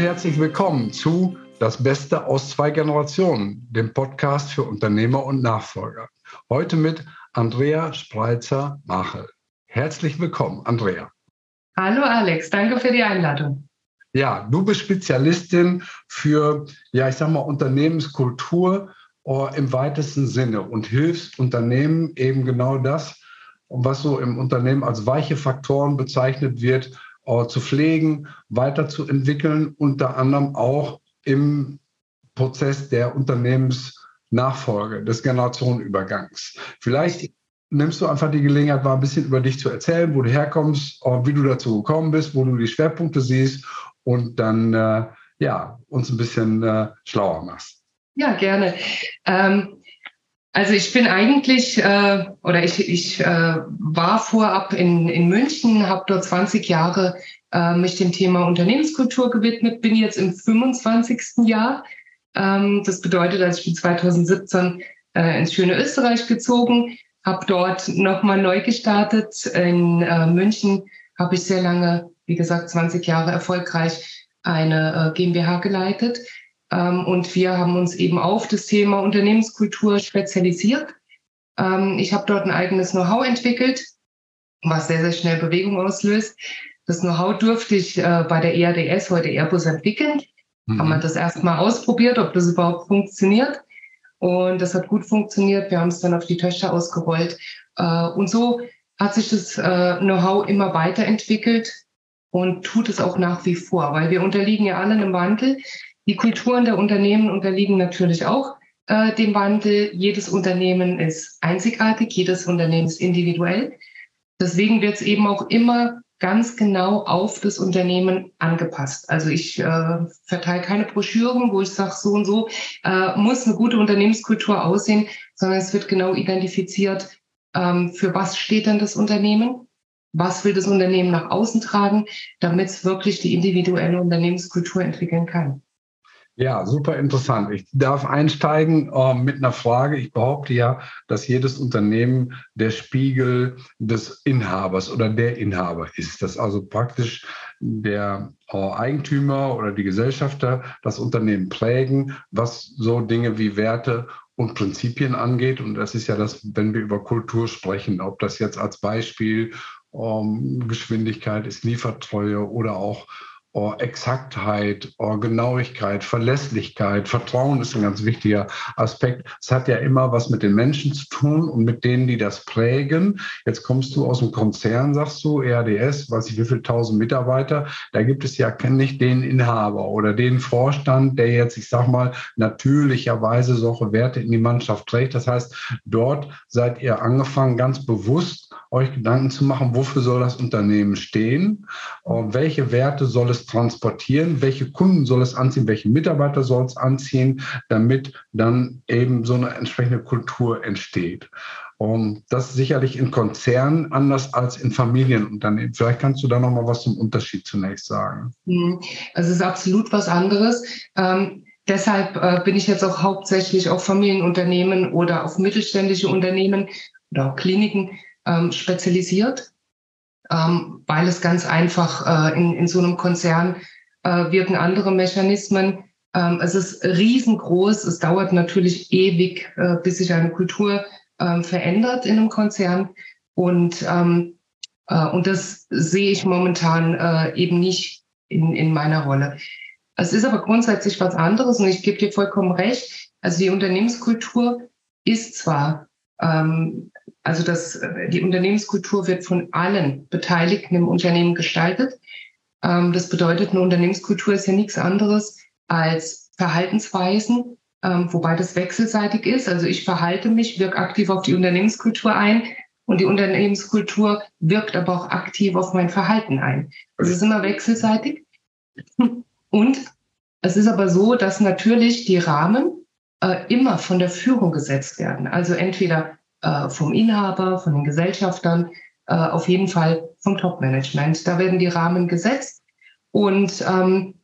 und herzlich willkommen zu Das Beste aus zwei Generationen, dem Podcast für Unternehmer und Nachfolger. Heute mit Andrea Spreitzer-Machel. Herzlich willkommen, Andrea. Hallo Alex, danke für die Einladung. Ja, du bist Spezialistin für, ja, ich sag mal, Unternehmenskultur äh, im weitesten Sinne und hilfst Unternehmen eben genau das, was so im Unternehmen als weiche Faktoren bezeichnet wird, äh, zu pflegen, weiterzuentwickeln, unter anderem auch im Prozess der Unternehmensnachfolge, des Generationenübergangs. Vielleicht nimmst du einfach die Gelegenheit, mal ein bisschen über dich zu erzählen, wo du herkommst, äh, wie du dazu gekommen bist, wo du die Schwerpunkte siehst und dann äh, ja, uns ein bisschen äh, schlauer machst. Ja, gerne. Ähm, also ich bin eigentlich, äh, oder ich, ich äh, war vorab in, in München, habe dort 20 Jahre äh, mich dem Thema Unternehmenskultur gewidmet, bin jetzt im 25. Jahr. Ähm, das bedeutet, als ich bin 2017 äh, ins schöne Österreich gezogen, habe dort nochmal neu gestartet. In äh, München habe ich sehr lange, wie gesagt, 20 Jahre erfolgreich eine äh, GmbH geleitet. Ähm, und wir haben uns eben auf das Thema Unternehmenskultur spezialisiert. Ähm, ich habe dort ein eigenes Know-how entwickelt, was sehr, sehr schnell Bewegung auslöst. Das Know-how durfte ich äh, bei der EADS, heute Airbus, entwickeln. Mhm. Haben wir das erstmal ausprobiert, ob das überhaupt funktioniert. Und das hat gut funktioniert. Wir haben es dann auf die Töchter ausgerollt. Äh, und so hat sich das äh, Know-how immer weiterentwickelt und tut es auch nach wie vor, weil wir unterliegen ja alle einem Wandel. Die Kulturen der Unternehmen unterliegen natürlich auch äh, dem Wandel. Jedes Unternehmen ist einzigartig, jedes Unternehmen ist individuell. Deswegen wird es eben auch immer ganz genau auf das Unternehmen angepasst. Also ich äh, verteile keine Broschüren, wo ich sage, so und so äh, muss eine gute Unternehmenskultur aussehen, sondern es wird genau identifiziert, ähm, für was steht denn das Unternehmen, was will das Unternehmen nach außen tragen, damit es wirklich die individuelle Unternehmenskultur entwickeln kann. Ja, super interessant. Ich darf einsteigen äh, mit einer Frage. Ich behaupte ja, dass jedes Unternehmen der Spiegel des Inhabers oder der Inhaber ist. Dass also praktisch der äh, Eigentümer oder die Gesellschafter das Unternehmen prägen, was so Dinge wie Werte und Prinzipien angeht. Und das ist ja das, wenn wir über Kultur sprechen, ob das jetzt als Beispiel ähm, Geschwindigkeit ist, Liefertreue oder auch oh, Exaktheit, oh, Genauigkeit, Verlässlichkeit, Vertrauen ist ein ganz wichtiger Aspekt. Es hat ja immer was mit den Menschen zu tun und mit denen, die das prägen. Jetzt kommst du aus dem Konzern, sagst du, ERDS, weiß ich wie viel tausend Mitarbeiter. Da gibt es ja nicht den Inhaber oder den Vorstand, der jetzt, ich sag mal, natürlicherweise solche Werte in die Mannschaft trägt. Das heißt, dort seid ihr angefangen, ganz bewusst euch Gedanken zu machen, wofür soll das Unternehmen stehen, welche Werte soll es transportieren, welche Kunden soll es anziehen, welche Mitarbeiter soll es anziehen, damit dann eben so eine entsprechende Kultur entsteht. Und das ist sicherlich in Konzernen anders als in Familienunternehmen. Vielleicht kannst du da noch mal was zum Unterschied zunächst sagen. Hm, es ist absolut was anderes. Ähm, deshalb äh, bin ich jetzt auch hauptsächlich auf Familienunternehmen oder auf mittelständische Unternehmen oder auch Kliniken ähm, spezialisiert, ähm, weil es ganz einfach äh, in, in so einem Konzern äh, wirken andere Mechanismen. Ähm, es ist riesengroß. Es dauert natürlich ewig, äh, bis sich eine Kultur äh, verändert in einem Konzern. Und, ähm, äh, und das sehe ich momentan äh, eben nicht in, in meiner Rolle. Es ist aber grundsätzlich was anderes und ich gebe dir vollkommen recht. Also die Unternehmenskultur ist zwar ähm, also das, äh, die Unternehmenskultur wird von allen Beteiligten im Unternehmen gestaltet. Ähm, das bedeutet, eine Unternehmenskultur ist ja nichts anderes als Verhaltensweisen, ähm, wobei das wechselseitig ist. Also ich verhalte mich, wirke aktiv auf die Unternehmenskultur ein und die Unternehmenskultur wirkt aber auch aktiv auf mein Verhalten ein. Es ist immer wechselseitig. Und es ist aber so, dass natürlich die Rahmen äh, immer von der Führung gesetzt werden. Also entweder äh, vom Inhaber, von den Gesellschaftern, äh, auf jeden Fall vom Top-Management. Da werden die Rahmen gesetzt und ähm,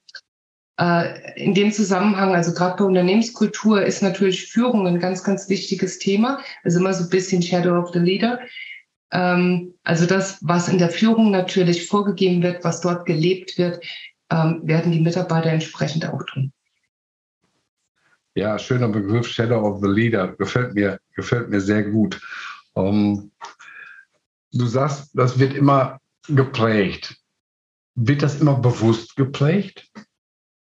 äh, in dem Zusammenhang, also gerade bei Unternehmenskultur, ist natürlich Führung ein ganz, ganz wichtiges Thema. Also immer so ein bisschen Shadow of the Leader. Ähm, also das, was in der Führung natürlich vorgegeben wird, was dort gelebt wird, ähm, werden die Mitarbeiter entsprechend auch tun. Ja, schöner Begriff, Shadow of the Leader, gefällt mir, gefällt mir sehr gut. Ähm, du sagst, das wird immer geprägt. Wird das immer bewusst geprägt?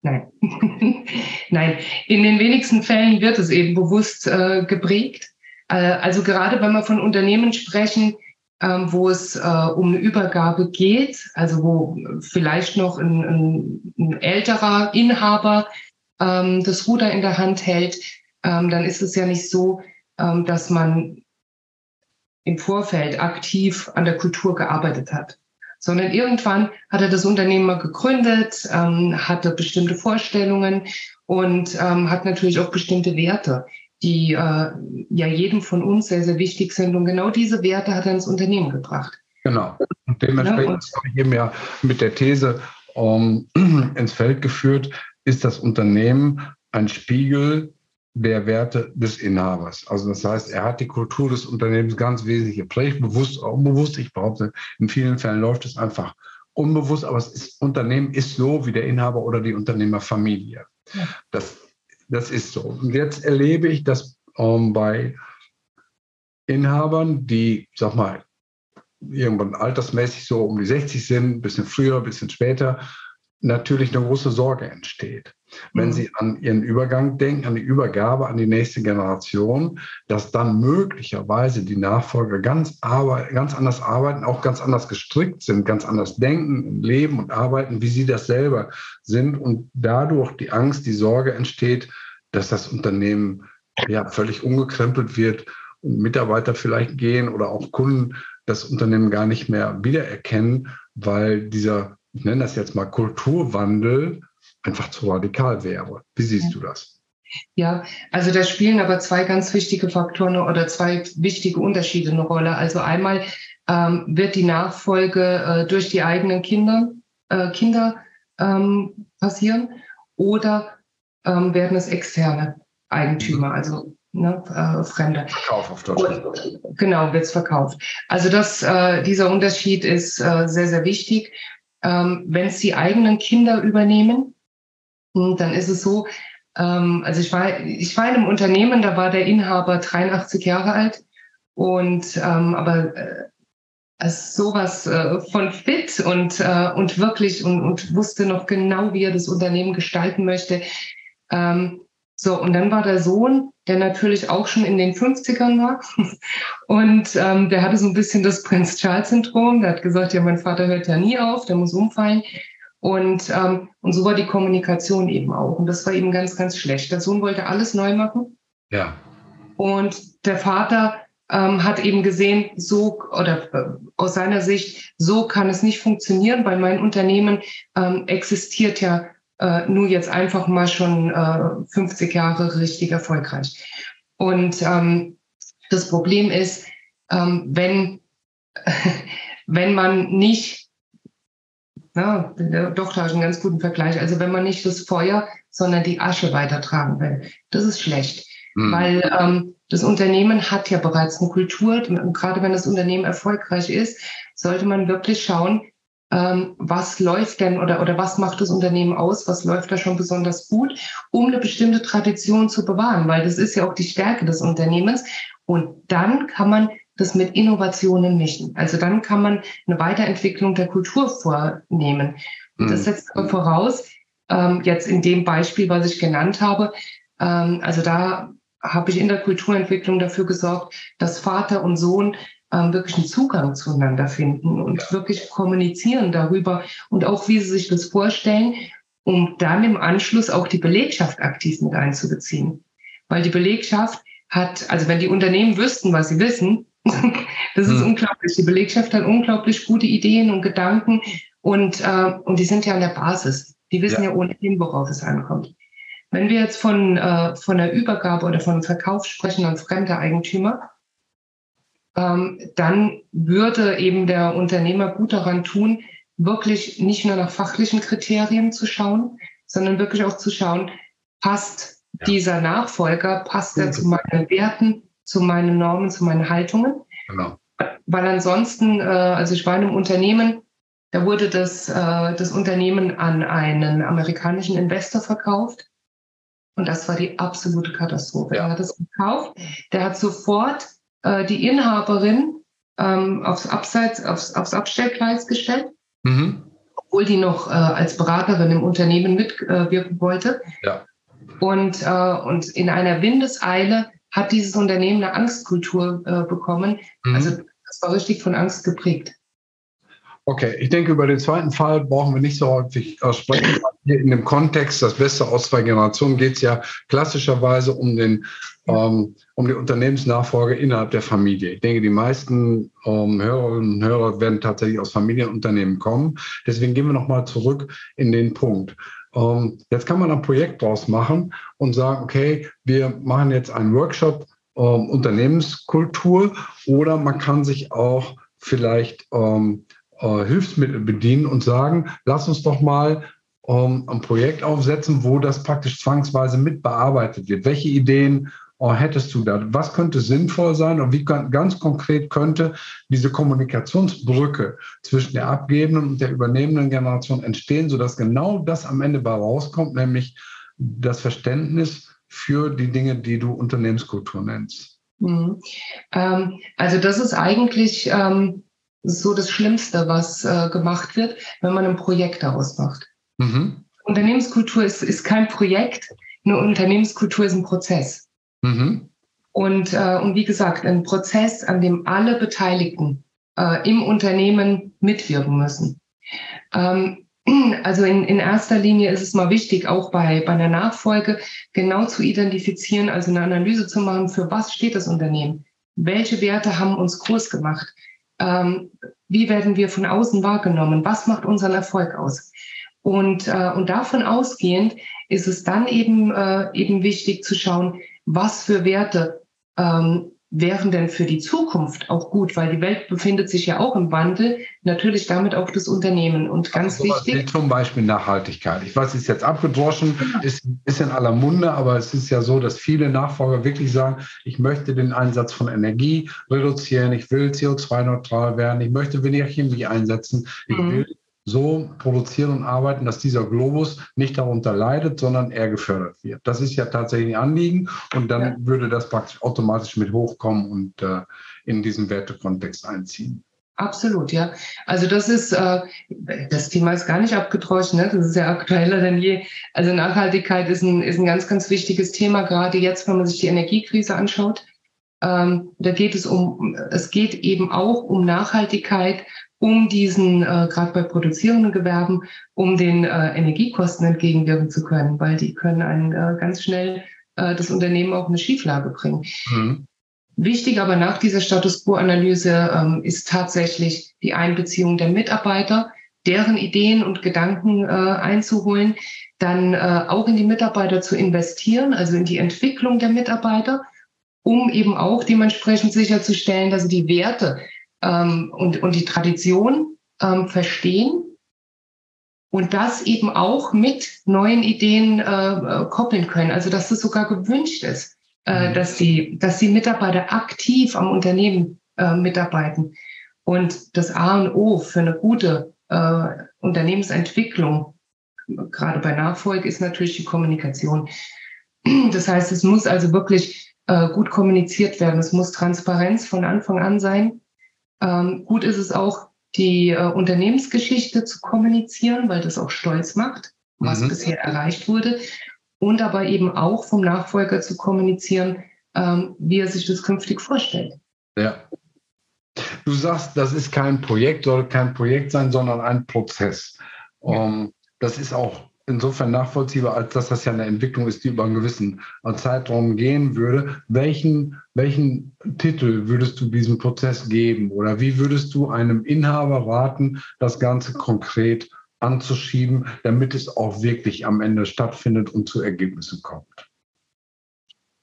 Nein. Nein, in den wenigsten Fällen wird es eben bewusst äh, geprägt. Äh, also gerade wenn wir von Unternehmen sprechen, ähm, wo es äh, um eine Übergabe geht, also wo vielleicht noch ein, ein, ein älterer Inhaber ähm, das Ruder in der Hand hält, ähm, dann ist es ja nicht so, ähm, dass man im Vorfeld aktiv an der Kultur gearbeitet hat, sondern irgendwann hat er das Unternehmen mal gegründet, ähm, hatte bestimmte Vorstellungen und ähm, hat natürlich auch bestimmte Werte, die äh, ja jedem von uns sehr, sehr wichtig sind. Und genau diese Werte hat er ins Unternehmen gebracht. Genau. Und dementsprechend ja, habe ich eben ja mit der These um, ins Feld geführt, ist das Unternehmen ein Spiegel der Werte des Inhabers. Also das heißt, er hat die Kultur des Unternehmens ganz wesentlich geprägt, bewusst oder unbewusst. Ich behaupte, in vielen Fällen läuft es einfach unbewusst, aber das Unternehmen ist so wie der Inhaber oder die Unternehmerfamilie. Ja. Das, das ist so. Und jetzt erlebe ich, dass ähm, bei Inhabern, die, sag mal, irgendwann altersmäßig so um die 60 sind, ein bisschen früher, ein bisschen später, natürlich eine große Sorge entsteht. Wenn mhm. Sie an Ihren Übergang denken, an die Übergabe an die nächste Generation, dass dann möglicherweise die Nachfolger ganz, arbeit, ganz anders arbeiten, auch ganz anders gestrickt sind, ganz anders denken, leben und arbeiten, wie Sie das selber sind und dadurch die Angst, die Sorge entsteht, dass das Unternehmen ja völlig umgekrempelt wird und Mitarbeiter vielleicht gehen oder auch Kunden das Unternehmen gar nicht mehr wiedererkennen, weil dieser ich nenne das jetzt mal Kulturwandel, einfach zu radikal wäre. Wie siehst du das? Ja, also da spielen aber zwei ganz wichtige Faktoren oder zwei wichtige Unterschiede eine Rolle. Also einmal ähm, wird die Nachfolge äh, durch die eigenen Kinder, äh, Kinder ähm, passieren oder ähm, werden es externe Eigentümer, also ne, äh, Fremde. Verkauf auf Deutschland. Und, genau, wird es verkauft. Also das, äh, dieser Unterschied ist äh, sehr, sehr wichtig ähm, wenn es die eigenen Kinder übernehmen, hm, dann ist es so, ähm, also ich war, ich war in einem Unternehmen, da war der Inhaber 83 Jahre alt und ähm, aber äh, also sowas äh, von fit und, äh, und wirklich und, und wusste noch genau, wie er das Unternehmen gestalten möchte. Ähm, so, und dann war der Sohn, der natürlich auch schon in den 50ern war. Und ähm, der hatte so ein bisschen das Prinz Charles-Syndrom. Der hat gesagt, ja, mein Vater hört ja nie auf, der muss umfallen. Und, ähm, und so war die Kommunikation eben auch. Und das war eben ganz, ganz schlecht. Der Sohn wollte alles neu machen. Ja. Und der Vater ähm, hat eben gesehen, so oder äh, aus seiner Sicht, so kann es nicht funktionieren, weil mein Unternehmen ähm, existiert ja äh, nur jetzt einfach mal schon äh, 50 Jahre richtig erfolgreich. Und ähm, das Problem ist, ähm, wenn, wenn man nicht, ja, doch, da ist ein ganz guten Vergleich, also wenn man nicht das Feuer, sondern die Asche weitertragen will, das ist schlecht. Mhm. Weil ähm, das Unternehmen hat ja bereits eine Kultur, und gerade wenn das Unternehmen erfolgreich ist, sollte man wirklich schauen, ähm, was läuft denn oder, oder was macht das Unternehmen aus, was läuft da schon besonders gut, um eine bestimmte Tradition zu bewahren, weil das ist ja auch die Stärke des Unternehmens. Und dann kann man das mit Innovationen mischen. Also dann kann man eine Weiterentwicklung der Kultur vornehmen. Und das mhm. setzt aber voraus, ähm, jetzt in dem Beispiel, was ich genannt habe, ähm, also da habe ich in der Kulturentwicklung dafür gesorgt, dass Vater und Sohn ähm, wirklich einen Zugang zueinander finden und ja. wirklich kommunizieren darüber und auch, wie sie sich das vorstellen, um dann im Anschluss auch die Belegschaft aktiv mit einzubeziehen. Weil die Belegschaft hat, also wenn die Unternehmen wüssten, was sie wissen, das ist hm. unglaublich. Die Belegschaft hat unglaublich gute Ideen und Gedanken und, äh, und die sind ja an der Basis. Die wissen ja, ja ohnehin, worauf es ankommt. Wenn wir jetzt von, äh, von der Übergabe oder von Verkauf sprechen an fremde Eigentümer, dann würde eben der Unternehmer gut daran tun, wirklich nicht nur nach fachlichen Kriterien zu schauen, sondern wirklich auch zu schauen, passt ja. dieser Nachfolger, passt er zu meinen Werten, zu meinen Normen, zu meinen Haltungen. Genau. Weil ansonsten, äh, also ich war in einem Unternehmen, Da wurde das, äh, das Unternehmen an einen amerikanischen Investor verkauft. Und das war die absolute Katastrophe. Ja. Er hat es gekauft. Der hat sofort äh, die Inhaberin ähm, aufs Abseits, aufs, aufs Abstellgleis gestellt, mhm. obwohl die noch äh, als Beraterin im Unternehmen mitwirken wollte. Ja. Und, äh, und in einer Windeseile hat dieses Unternehmen eine Angstkultur äh, bekommen. Mhm. Also das war richtig von Angst geprägt. Okay, ich denke, über den zweiten Fall brauchen wir nicht so häufig äh, sprechen. Hier in dem Kontext, das Beste aus zwei Generationen, geht es ja klassischerweise um, den, ähm, um die Unternehmensnachfolge innerhalb der Familie. Ich denke, die meisten ähm, Hörerinnen und Hörer werden tatsächlich aus Familienunternehmen kommen. Deswegen gehen wir nochmal zurück in den Punkt. Ähm, jetzt kann man ein Projekt draus machen und sagen, okay, wir machen jetzt einen Workshop ähm, Unternehmenskultur oder man kann sich auch vielleicht ähm, äh, Hilfsmittel bedienen und sagen, lass uns doch mal ähm, ein Projekt aufsetzen, wo das praktisch zwangsweise mitbearbeitet wird. Welche Ideen äh, hättest du da? Was könnte sinnvoll sein und wie ganz konkret könnte diese Kommunikationsbrücke zwischen der abgebenden und der übernehmenden Generation entstehen, sodass genau das am Ende bei rauskommt, nämlich das Verständnis für die Dinge, die du Unternehmenskultur nennst? Mhm. Ähm, also das ist eigentlich ähm, so das Schlimmste, was äh, gemacht wird, wenn man ein Projekt daraus macht. Mhm. Unternehmenskultur ist, ist kein Projekt, eine Unternehmenskultur ist ein Prozess. Mhm. Und, äh, und wie gesagt, ein Prozess, an dem alle Beteiligten äh, im Unternehmen mitwirken müssen. Ähm, also in, in erster Linie ist es mal wichtig, auch bei, bei einer Nachfolge genau zu identifizieren, also eine Analyse zu machen, für was steht das Unternehmen? Welche Werte haben uns groß gemacht? Ähm, wie werden wir von außen wahrgenommen, was macht unseren Erfolg aus. Und, äh, und davon ausgehend ist es dann eben, äh, eben wichtig zu schauen, was für Werte ähm, wären denn für die Zukunft auch gut, weil die Welt befindet sich ja auch im Wandel, natürlich damit auch das Unternehmen. Und ganz also wichtig. Zum Beispiel Nachhaltigkeit. Ich weiß, es ist jetzt abgedroschen, genau. ist, ist in aller Munde, aber es ist ja so, dass viele Nachfolger wirklich sagen, ich möchte den Einsatz von Energie reduzieren, ich will CO2-neutral werden, ich möchte weniger Chemie einsetzen, ich mhm. will so produzieren und arbeiten, dass dieser Globus nicht darunter leidet, sondern er gefördert wird. Das ist ja tatsächlich ein Anliegen und dann ja. würde das praktisch automatisch mit hochkommen und äh, in diesen Wertekontext einziehen. Absolut, ja. Also das ist, äh, das Thema ist gar nicht abgedroschen, ne? das ist ja aktueller denn je. Also Nachhaltigkeit ist ein, ist ein ganz, ganz wichtiges Thema, gerade jetzt, wenn man sich die Energiekrise anschaut. Ähm, da geht es um, es geht eben auch um Nachhaltigkeit um diesen, äh, gerade bei produzierenden Gewerben, um den äh, Energiekosten entgegenwirken zu können, weil die können einen äh, ganz schnell äh, das Unternehmen auch in eine Schieflage bringen. Mhm. Wichtig aber nach dieser Status Quo-Analyse ähm, ist tatsächlich die Einbeziehung der Mitarbeiter, deren Ideen und Gedanken äh, einzuholen, dann äh, auch in die Mitarbeiter zu investieren, also in die Entwicklung der Mitarbeiter, um eben auch dementsprechend sicherzustellen, dass die Werte, ähm, und, und die Tradition ähm, verstehen und das eben auch mit neuen Ideen äh, äh, koppeln können. Also dass es sogar gewünscht ist, äh, mhm. dass, die, dass die Mitarbeiter aktiv am Unternehmen äh, mitarbeiten. Und das A und O für eine gute äh, Unternehmensentwicklung, gerade bei Nachfolge, ist natürlich die Kommunikation. Das heißt, es muss also wirklich äh, gut kommuniziert werden. Es muss Transparenz von Anfang an sein. Ähm, gut ist es auch, die äh, Unternehmensgeschichte zu kommunizieren, weil das auch stolz macht, was mhm. bisher erreicht wurde. Und aber eben auch vom Nachfolger zu kommunizieren, ähm, wie er sich das künftig vorstellt. Ja. Du sagst, das ist kein Projekt, soll kein Projekt sein, sondern ein Prozess. Ja. Um, ähm, das ist auch insofern nachvollziehbar, als dass das ja eine Entwicklung ist, die über einen gewissen Zeitraum gehen würde. Welchen, welchen Titel würdest du diesem Prozess geben? Oder wie würdest du einem Inhaber raten, das Ganze konkret anzuschieben, damit es auch wirklich am Ende stattfindet und zu Ergebnissen kommt?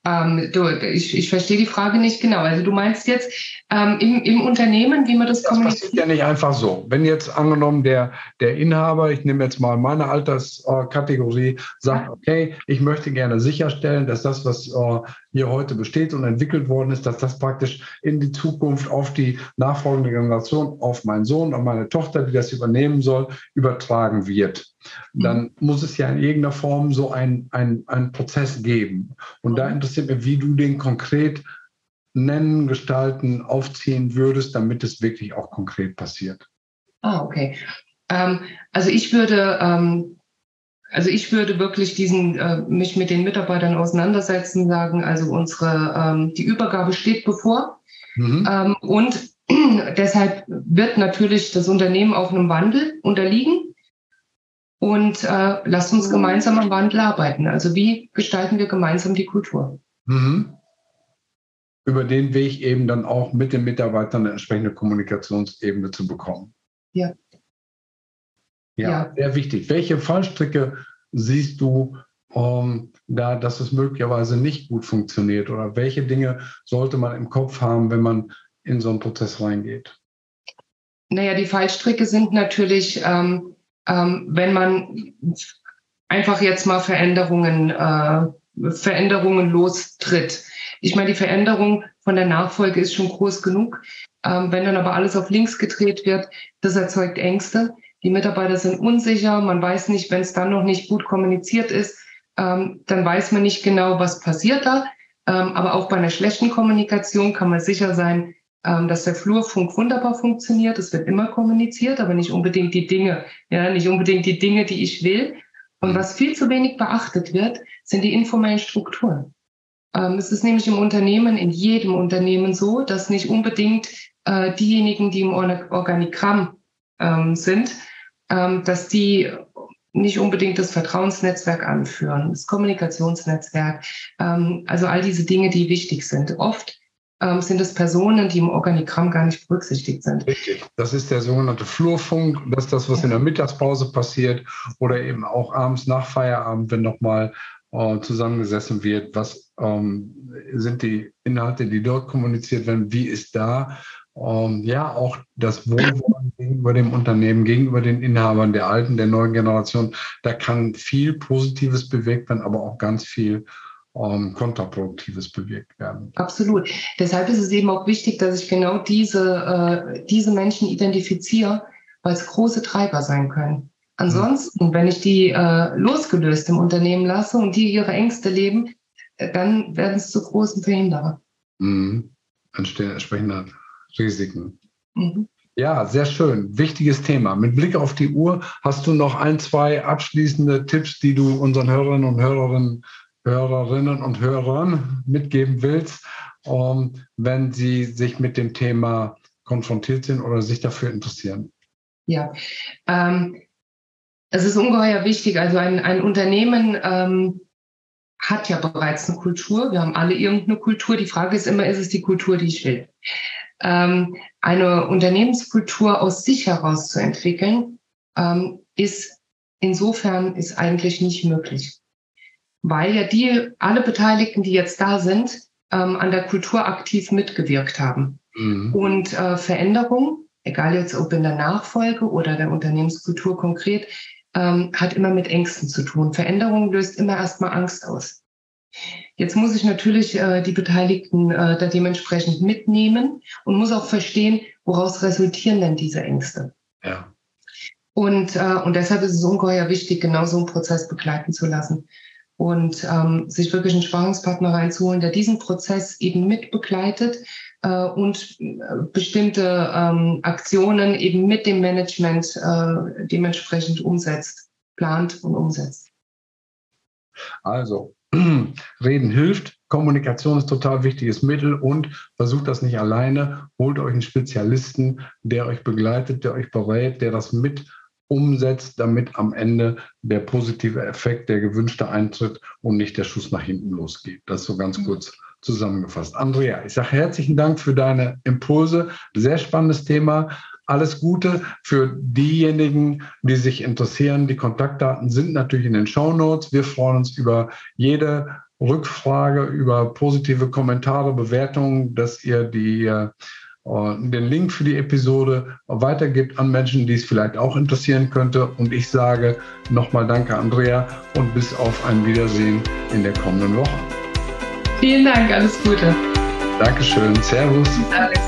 Ähm, du, ich, ich verstehe die Frage nicht genau. Also du meinst jetzt ähm, im, im Unternehmen, wie man das, das kommuniziert? Das ist ja nicht einfach so. Wenn jetzt angenommen der, der Inhaber, ich nehme jetzt mal meine Alterskategorie, sagt, okay, ich möchte gerne sicherstellen, dass das, was äh, hier heute besteht und entwickelt worden ist, dass das praktisch in die Zukunft auf die nachfolgende Generation, auf meinen Sohn, auf meine Tochter, die das übernehmen soll, übertragen wird. Mhm. Dann muss es ja in irgendeiner Form so einen ein Prozess geben. Und da interessiert mich, wie du den konkret nennen, gestalten, aufziehen würdest, damit es wirklich auch konkret passiert. Ah, okay. Ähm, also ich würde, ähm, also ich würde wirklich diesen, äh, mich mit den Mitarbeitern auseinandersetzen, sagen, also unsere, ähm, die Übergabe steht bevor. Mhm. Ähm, und deshalb wird natürlich das Unternehmen auch einem Wandel unterliegen. Und äh, lasst uns gemeinsam am Wandel arbeiten. Also wie gestalten wir gemeinsam die Kultur? Mhm. Über den Weg eben dann auch mit den Mitarbeitern eine entsprechende Kommunikationsebene zu bekommen. Ja. Ja, ja. sehr wichtig. Welche Fallstricke siehst du um, da, dass es möglicherweise nicht gut funktioniert? Oder welche Dinge sollte man im Kopf haben, wenn man in so einen Prozess reingeht? Naja, die Fallstricke sind natürlich, ähm, ähm, wenn man einfach jetzt mal Veränderungen, äh, Veränderungen lostritt. Ich meine, die Veränderung von der Nachfolge ist schon groß genug. Ähm, wenn dann aber alles auf links gedreht wird, das erzeugt Ängste. Die Mitarbeiter sind unsicher. Man weiß nicht, wenn es dann noch nicht gut kommuniziert ist, ähm, dann weiß man nicht genau, was passiert da. Ähm, aber auch bei einer schlechten Kommunikation kann man sicher sein, ähm, dass der Flurfunk wunderbar funktioniert. Es wird immer kommuniziert, aber nicht unbedingt die Dinge, ja, nicht unbedingt die Dinge, die ich will. Und was viel zu wenig beachtet wird, sind die informellen Strukturen. Ähm, es ist nämlich im Unternehmen, in jedem Unternehmen so, dass nicht unbedingt äh, diejenigen, die im Organigramm ähm, sind, dass die nicht unbedingt das Vertrauensnetzwerk anführen, das Kommunikationsnetzwerk, ähm, also all diese Dinge, die wichtig sind. Oft ähm, sind es Personen, die im Organigramm gar nicht berücksichtigt sind. Richtig. Das ist der sogenannte Flurfunk. Das ist das, was ja. in der Mittagspause passiert oder eben auch abends nach Feierabend, wenn nochmal äh, zusammengesessen wird. Was ähm, sind die Inhalte, die dort kommuniziert werden? Wie ist da ähm, ja auch das Wohlwollen gegenüber dem Unternehmen, gegenüber den Inhabern der alten, der neuen Generation. Da kann viel Positives bewegt werden, aber auch ganz viel ähm, Kontraproduktives bewirkt werden. Absolut. Deshalb ist es eben auch wichtig, dass ich genau diese, äh, diese Menschen identifiziere, weil es große Treiber sein können. Ansonsten, wenn ich die äh, losgelöst im Unternehmen lasse und die ihre Ängste leben, äh, dann werden es zu großen Verhinderer. Mhm. Entsprechender Risiken. Mhm. Ja, sehr schön. Wichtiges Thema. Mit Blick auf die Uhr hast du noch ein, zwei abschließende Tipps, die du unseren Hörerinnen und Hörerinnen, Hörerinnen und Hörern mitgeben willst, um, wenn sie sich mit dem Thema konfrontiert sind oder sich dafür interessieren? Ja, ähm, es ist ungeheuer wichtig. Also ein, ein Unternehmen ähm, hat ja bereits eine Kultur. Wir haben alle irgendeine Kultur. Die Frage ist immer, ist es die Kultur, die ich will? Ähm, eine Unternehmenskultur aus sich heraus zu entwickeln, ähm, ist insofern ist eigentlich nicht möglich. Weil ja die, alle Beteiligten, die jetzt da sind, ähm, an der Kultur aktiv mitgewirkt haben. Mhm. Und äh, Veränderung, egal jetzt ob in der Nachfolge oder der Unternehmenskultur konkret, ähm, hat immer mit Ängsten zu tun. Veränderung löst immer erstmal Angst aus. Jetzt muss ich natürlich äh, die Beteiligten äh, da dementsprechend mitnehmen und muss auch verstehen, woraus resultieren denn diese Ängste. Ja. Und, äh, und deshalb ist es ungeheuer wichtig, genau so einen Prozess begleiten zu lassen und ähm, sich wirklich einen Spannungspartner reinzuholen, der diesen Prozess eben mit begleitet äh, und äh, bestimmte ähm, Aktionen eben mit dem Management äh, dementsprechend umsetzt, plant und umsetzt. Also Reden hilft. Kommunikation ist total wichtiges Mittel und versucht das nicht alleine. Holt euch einen Spezialisten, der euch begleitet, der euch berät, der das mit umsetzt, damit am Ende der positive Effekt, der gewünschte eintritt und nicht der Schuss nach hinten losgeht. Das so ganz kurz zusammengefasst. Andrea, ich sage herzlichen Dank für deine Impulse. Sehr spannendes Thema alles Gute für diejenigen, die sich interessieren. Die Kontaktdaten sind natürlich in den Show Notes. Wir freuen uns über jede Rückfrage, über positive Kommentare, Bewertungen, dass ihr die, äh, den Link für die Episode weitergibt an Menschen, die es vielleicht auch interessieren könnte. Und ich sage nochmal Danke, Andrea, und bis auf ein Wiedersehen in der kommenden Woche. Vielen Dank, alles Gute. Dankeschön, Servus. Alles.